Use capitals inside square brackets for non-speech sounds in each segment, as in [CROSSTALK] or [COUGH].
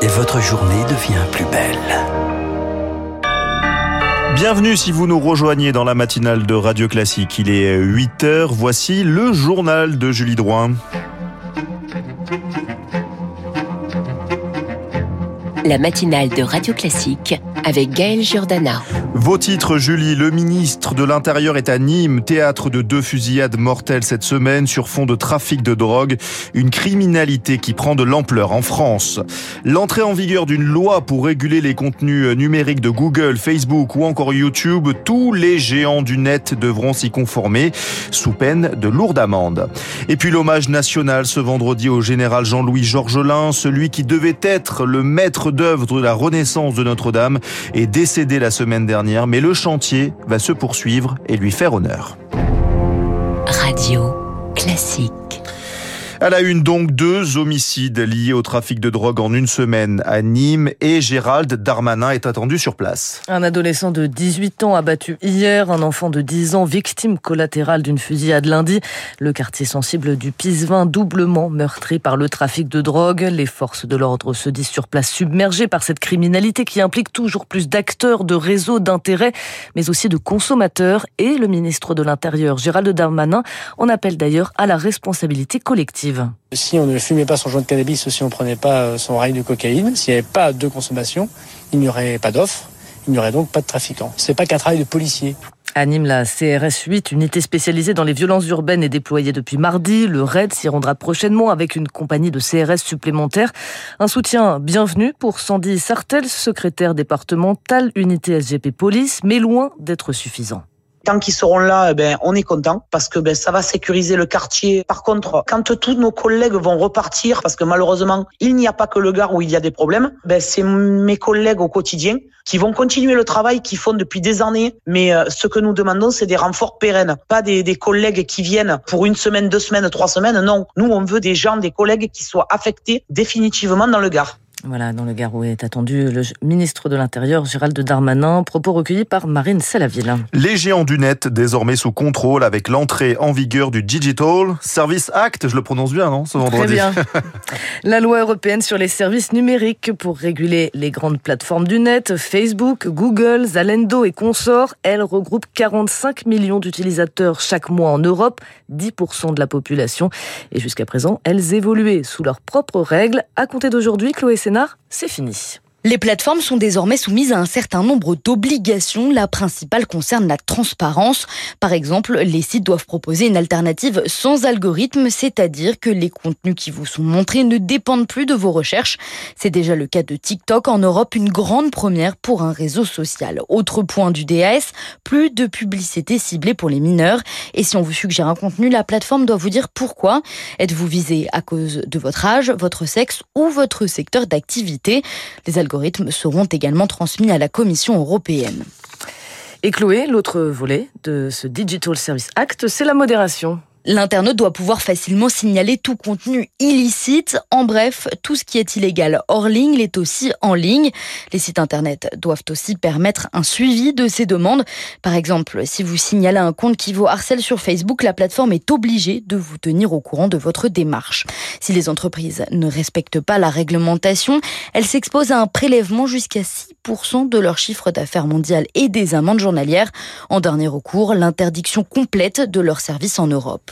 Et votre journée devient plus belle. Bienvenue si vous nous rejoignez dans la matinale de Radio Classique. Il est 8h. Voici le journal de Julie Drouin. La matinale de Radio Classique avec Gaël Giordana. Vos titres, Julie. Le ministre de l'Intérieur est à Nîmes, théâtre de deux fusillades mortelles cette semaine sur fond de trafic de drogue. Une criminalité qui prend de l'ampleur en France. L'entrée en vigueur d'une loi pour réguler les contenus numériques de Google, Facebook ou encore YouTube. Tous les géants du net devront s'y conformer sous peine de lourdes amendes. Et puis l'hommage national ce vendredi au général Jean-Louis Georgelin, celui qui devait être le maître d'œuvre de la renaissance de Notre-Dame, est décédé la semaine dernière, mais le chantier va se poursuivre et lui faire honneur. Radio classique. À la une donc deux homicides liés au trafic de drogue en une semaine à Nîmes et Gérald Darmanin est attendu sur place. Un adolescent de 18 ans abattu hier, un enfant de 10 ans victime collatérale d'une fusillade lundi. Le quartier sensible du Pisevin doublement meurtri par le trafic de drogue. Les forces de l'ordre se disent sur place submergées par cette criminalité qui implique toujours plus d'acteurs, de réseaux, d'intérêts, mais aussi de consommateurs. Et le ministre de l'Intérieur, Gérald Darmanin, en appelle d'ailleurs à la responsabilité collective. Si on ne fumait pas son joint de cannabis si on ne prenait pas son rail de cocaïne, s'il n'y avait pas de consommation, il n'y aurait pas d'offres, il n'y aurait donc pas de trafiquants. Ce n'est pas qu'un travail de policier. Anime la CRS 8, unité spécialisée dans les violences urbaines, est déployée depuis mardi. Le RAID s'y rendra prochainement avec une compagnie de CRS supplémentaire. Un soutien bienvenu pour Sandy Sartel, secrétaire départemental, unité SGP Police, mais loin d'être suffisant. Tant qu'ils seront là, eh ben, on est content parce que ben, ça va sécuriser le quartier. Par contre, quand tous nos collègues vont repartir, parce que malheureusement, il n'y a pas que le Gard où il y a des problèmes, ben, c'est mes collègues au quotidien qui vont continuer le travail qu'ils font depuis des années. Mais euh, ce que nous demandons, c'est des renforts pérennes, pas des, des collègues qui viennent pour une semaine, deux semaines, trois semaines. Non, nous, on veut des gens, des collègues qui soient affectés définitivement dans le Gard. Voilà, dans le Garou est attendu le ministre de l'Intérieur, Gérald Darmanin, propos recueillis par Marine Salaville. Les géants du net, désormais sous contrôle avec l'entrée en vigueur du Digital Service Act, je le prononce bien, non, ce vendredi Très bien. [LAUGHS] La loi européenne sur les services numériques pour réguler les grandes plateformes du net, Facebook, Google, Zalendo et consorts, elle regroupe 45 millions d'utilisateurs chaque mois en Europe, 10% de la population. Et jusqu'à présent, elles évoluaient sous leurs propres règles. À compter d'aujourd'hui, Chloé C'est fini. Les plateformes sont désormais soumises à un certain nombre d'obligations. La principale concerne la transparence. Par exemple, les sites doivent proposer une alternative sans algorithme, c'est-à-dire que les contenus qui vous sont montrés ne dépendent plus de vos recherches. C'est déjà le cas de TikTok en Europe, une grande première pour un réseau social. Autre point du DAS, plus de publicité ciblée pour les mineurs. Et si on vous suggère un contenu, la plateforme doit vous dire pourquoi. Êtes-vous visé à cause de votre âge, votre sexe ou votre secteur d'activité? Seront également transmis à la Commission européenne. Et Chloé, l'autre volet de ce Digital Service Act, c'est la modération. L'internaute doit pouvoir facilement signaler tout contenu illicite. En bref, tout ce qui est illégal hors ligne l'est aussi en ligne. Les sites internet doivent aussi permettre un suivi de ces demandes. Par exemple, si vous signalez un compte qui vous harcèle sur Facebook, la plateforme est obligée de vous tenir au courant de votre démarche. Si les entreprises ne respectent pas la réglementation, elles s'exposent à un prélèvement jusqu'à 6% de leur chiffre d'affaires mondial et des amendes journalières. En dernier recours, l'interdiction complète de leurs services en Europe.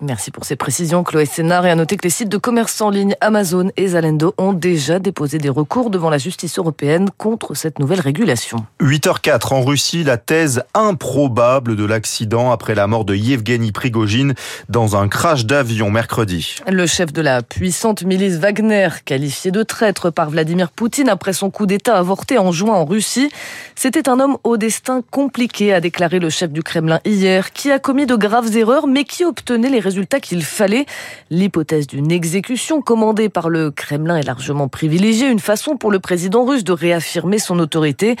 Merci pour ces précisions, Chloé Sénard. Et à noter que les sites de commerce en ligne Amazon et Zalendo ont déjà déposé des recours devant la justice européenne contre cette nouvelle régulation. 8h04 en Russie, la thèse improbable de l'accident après la mort de Yevgeny Prigogine dans un crash d'avion mercredi. Le chef de la puissante milice Wagner, qualifié de traître par Vladimir Poutine après son coup d'État avorté en juin en Russie, c'était un homme au destin compliqué, a déclaré le chef du Kremlin hier, qui a commis de graves erreurs mais qui obtenait les résultats qu'il fallait. L'hypothèse d'une exécution commandée par le Kremlin est largement privilégiée, une façon pour le président russe de réaffirmer son autorité.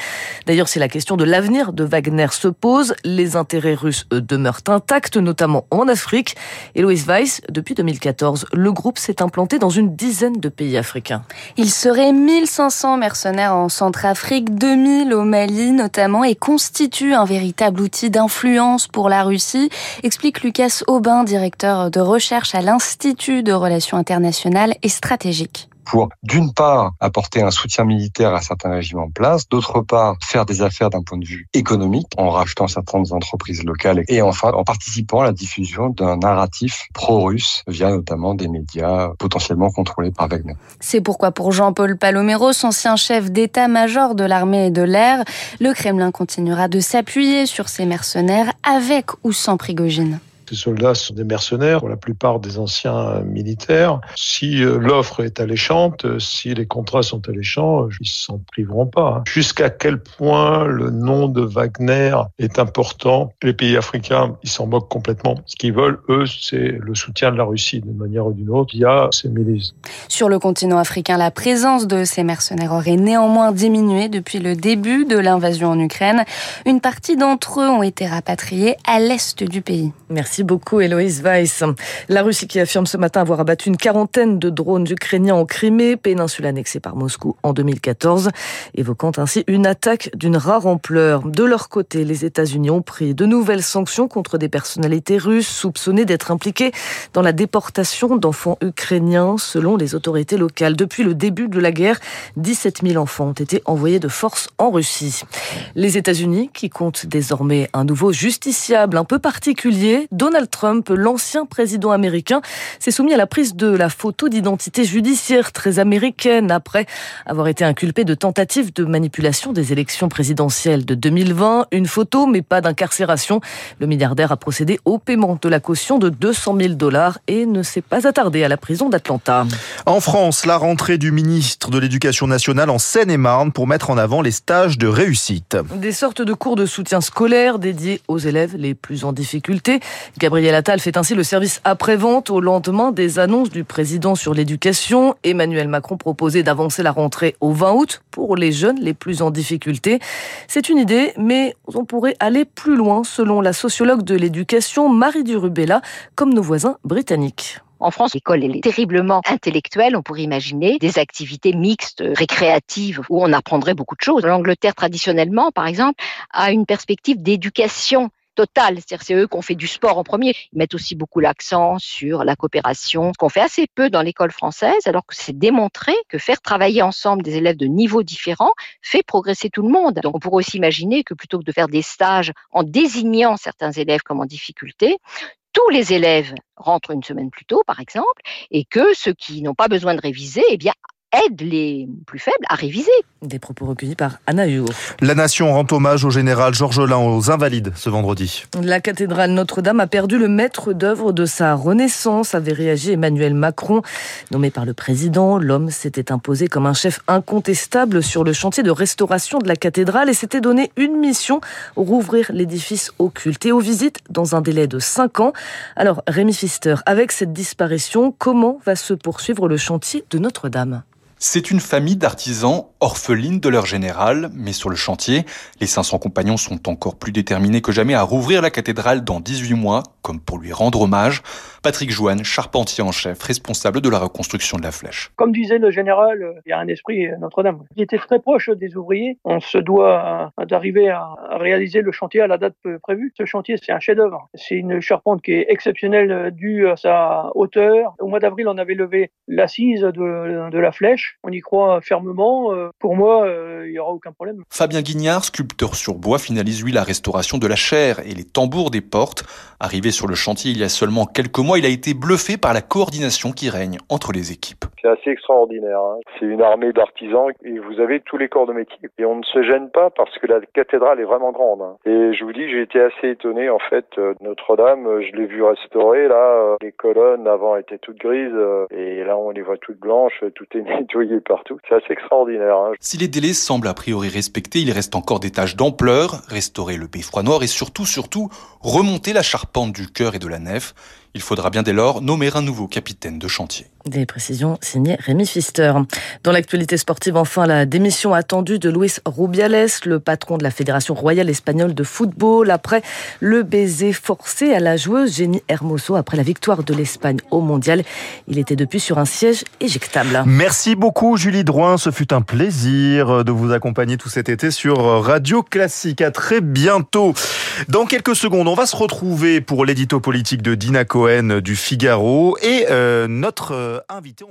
D'ailleurs, si la question de l'avenir de Wagner se pose, les intérêts russes demeurent intacts, notamment en Afrique. Et Louis Weiss, depuis 2014, le groupe s'est implanté dans une dizaine de pays africains. Il serait 1500 mercenaires en Centrafrique, 2000 au Mali notamment, et constitue un véritable outil d'influence pour la Russie, explique Lucas Aubin, directeur de recherche à l'Institut de relations internationales et stratégiques. pour, d'une part, apporter un soutien militaire à certains régimes en place, d'autre part, faire des affaires d'un point de vue économique en rachetant certaines entreprises locales et enfin en participant à la diffusion d'un narratif pro-russe via notamment des médias potentiellement contrôlés par Wagner. C'est pourquoi pour Jean-Paul Paloméros, ancien chef d'état-major de l'armée et de l'air, le Kremlin continuera de s'appuyer sur ses mercenaires avec ou sans Prigogine. Ces soldats sont des mercenaires, pour la plupart des anciens militaires. Si euh, l'offre est alléchante, euh, si les contrats sont alléchants, euh, ils s'en priveront pas. Hein. Jusqu'à quel point le nom de Wagner est important, les pays africains, ils s'en moquent complètement. Ce qu'ils veulent, eux, c'est le soutien de la Russie d'une manière ou d'une autre via ces milices. Sur le continent africain, la présence de ces mercenaires aurait néanmoins diminué depuis le début de l'invasion en Ukraine. Une partie d'entre eux ont été rapatriés à l'est du pays. Merci. Merci beaucoup, Héloïse Weiss. La Russie qui affirme ce matin avoir abattu une quarantaine de drones ukrainiens en Crimée, péninsule annexée par Moscou en 2014, évoquant ainsi une attaque d'une rare ampleur. De leur côté, les États-Unis ont pris de nouvelles sanctions contre des personnalités russes soupçonnées d'être impliquées dans la déportation d'enfants ukrainiens, selon les autorités locales. Depuis le début de la guerre, 17 000 enfants ont été envoyés de force en Russie. Les États-Unis, qui comptent désormais un nouveau justiciable un peu particulier, Trump, l'ancien président américain, s'est soumis à la prise de la photo d'identité judiciaire très américaine après avoir été inculpé de tentative de manipulation des élections présidentielles de 2020. Une photo, mais pas d'incarcération. Le milliardaire a procédé au paiement de la caution de 200 000 dollars et ne s'est pas attardé à la prison d'Atlanta. En France, la rentrée du ministre de l'Éducation nationale en Seine-et-Marne pour mettre en avant les stages de réussite. Des sortes de cours de soutien scolaire dédiés aux élèves les plus en difficulté. Gabriel Attal fait ainsi le service après-vente au lendemain des annonces du président sur l'éducation. Emmanuel Macron proposait d'avancer la rentrée au 20 août pour les jeunes les plus en difficulté. C'est une idée, mais on pourrait aller plus loin selon la sociologue de l'éducation Marie Durubella, comme nos voisins britanniques. En France, l'école est terriblement intellectuelle. On pourrait imaginer des activités mixtes, récréatives, où on apprendrait beaucoup de choses. L'Angleterre, traditionnellement, par exemple, a une perspective d'éducation total. C'est-à-dire c'est eux qui ont fait du sport en premier. Ils mettent aussi beaucoup l'accent sur la coopération, ce qu'on fait assez peu dans l'école française, alors que c'est démontré que faire travailler ensemble des élèves de niveaux différents fait progresser tout le monde. Donc on pourrait aussi imaginer que plutôt que de faire des stages en désignant certains élèves comme en difficulté, tous les élèves rentrent une semaine plus tôt, par exemple, et que ceux qui n'ont pas besoin de réviser, eh bien, aide les plus faibles à réviser. Des propos recueillis par Anna Hugo. La nation rend hommage au général Georges Lain aux Invalides ce vendredi. La cathédrale Notre-Dame a perdu le maître d'œuvre de sa renaissance, avait réagi Emmanuel Macron. Nommé par le président, l'homme s'était imposé comme un chef incontestable sur le chantier de restauration de la cathédrale et s'était donné une mission, rouvrir l'édifice occulte et aux visites dans un délai de 5 ans. Alors, Rémi Pfister, avec cette disparition, comment va se poursuivre le chantier de Notre-Dame? C'est une famille d'artisans orphelines de leur général, mais sur le chantier, les 500 compagnons sont encore plus déterminés que jamais à rouvrir la cathédrale dans 18 mois, comme pour lui rendre hommage. Patrick Joanne, charpentier en chef, responsable de la reconstruction de la flèche. Comme disait le général, il y a un esprit Notre-Dame. Il était très proche des ouvriers. On se doit d'arriver à réaliser le chantier à la date prévue. Ce chantier, c'est un chef-d'œuvre. C'est une charpente qui est exceptionnelle due à sa hauteur. Au mois d'avril, on avait levé l'assise de, de la flèche on y croit fermement. Euh, pour moi, euh, il n'y aura aucun problème. Fabien Guignard, sculpteur sur bois, finalise lui la restauration de la chair et les tambours des portes. Arrivé sur le chantier il y a seulement quelques mois, il a été bluffé par la coordination qui règne entre les équipes. C'est assez extraordinaire. Hein. C'est une armée d'artisans et vous avez tous les corps de métier. Et on ne se gêne pas parce que la cathédrale est vraiment grande. Hein. Et je vous dis, j'ai été assez étonné en fait. Euh, Notre-Dame, je l'ai vu restaurer là. Les colonnes avant étaient toutes grises et là on les voit toutes blanches. Tout est [LAUGHS] nettoyé partout. C'est assez extraordinaire. Hein. Si les délais semblent a priori respectés, il reste encore des tâches d'ampleur, restaurer le beffroi noir et surtout, surtout, remonter la charpente du chœur et de la nef. Il faudra bien dès lors nommer un nouveau capitaine de chantier. Des précisions signées Rémi Pfister. Dans l'actualité sportive, enfin, la démission attendue de Luis Rubiales, le patron de la Fédération royale espagnole de football, après le baiser forcé à la joueuse Jenny Hermoso après la victoire de l'Espagne au mondial. Il était depuis sur un siège éjectable. Merci beaucoup, Julie Drouin. Ce fut un plaisir de vous accompagner tout cet été sur Radio Classique. À très bientôt. Dans quelques secondes, on va se retrouver pour l'édito politique de Dina Cohen du Figaro. Et euh, notre euh, invité,